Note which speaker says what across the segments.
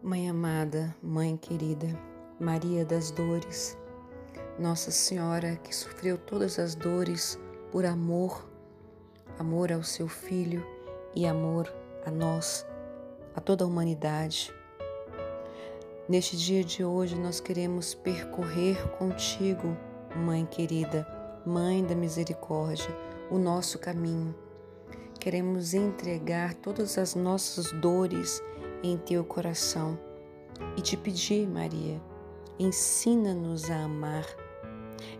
Speaker 1: Mãe amada, Mãe querida, Maria das Dores, Nossa Senhora que sofreu todas as dores por amor, amor ao seu Filho e amor a nós, a toda a humanidade. Neste dia de hoje nós queremos percorrer contigo, Mãe querida, Mãe da Misericórdia, o nosso caminho. Queremos entregar todas as nossas dores em teu coração e te pedir, Maria, ensina-nos a amar,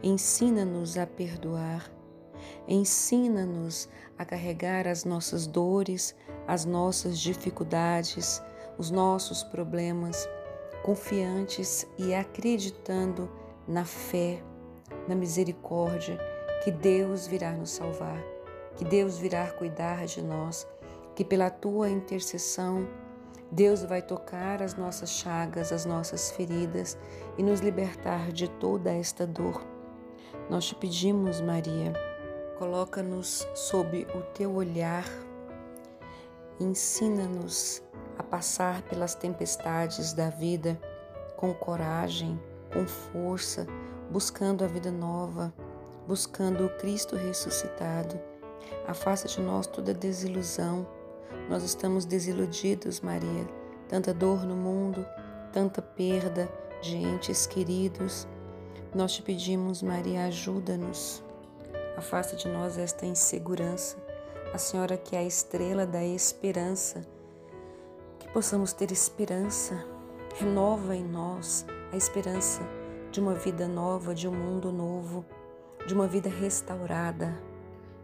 Speaker 1: ensina-nos a perdoar, ensina-nos a carregar as nossas dores, as nossas dificuldades, os nossos problemas, confiantes e acreditando na fé, na misericórdia, que Deus virá nos salvar, que Deus virá cuidar de nós, que pela tua intercessão Deus vai tocar as nossas chagas, as nossas feridas e nos libertar de toda esta dor. Nós te pedimos, Maria, coloca-nos sob o teu olhar, ensina-nos a passar pelas tempestades da vida com coragem, com força, buscando a vida nova, buscando o Cristo ressuscitado. Afasta de nós toda desilusão nós estamos desiludidos, Maria. Tanta dor no mundo, tanta perda de entes queridos. Nós te pedimos, Maria, ajuda-nos. Afasta de nós esta insegurança. A Senhora que é a estrela da esperança. Que possamos ter esperança. Renova em nós a esperança de uma vida nova, de um mundo novo, de uma vida restaurada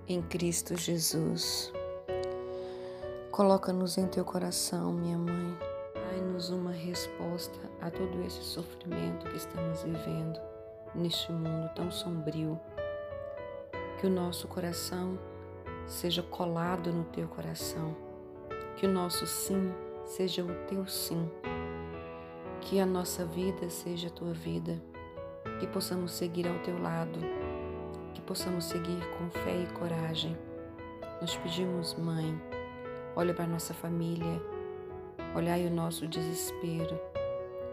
Speaker 1: em Cristo Jesus. Coloca-nos em teu coração, minha mãe. Dai-nos uma resposta a todo esse sofrimento que estamos vivendo neste mundo tão sombrio. Que o nosso coração seja colado no teu coração. Que o nosso sim seja o teu sim. Que a nossa vida seja a tua vida. Que possamos seguir ao teu lado. Que possamos seguir com fé e coragem. Nós pedimos, Mãe, Olha para nossa família, olhai o nosso desespero.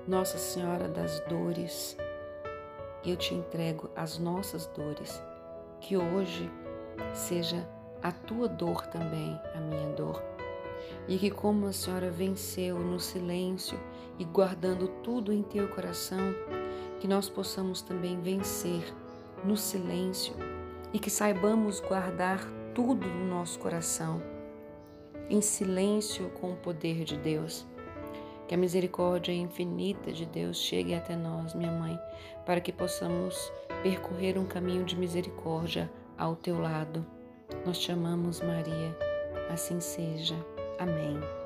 Speaker 1: Nossa Senhora das Dores, eu te entrego as nossas dores, que hoje seja a tua dor também, a minha dor. E que, como a Senhora venceu no silêncio e guardando tudo em teu coração, que nós possamos também vencer no silêncio e que saibamos guardar tudo no nosso coração em silêncio com o poder de Deus. Que a misericórdia infinita de Deus chegue até nós, minha mãe, para que possamos percorrer um caminho de misericórdia ao teu lado. Nós te amamos, Maria. Assim seja. Amém.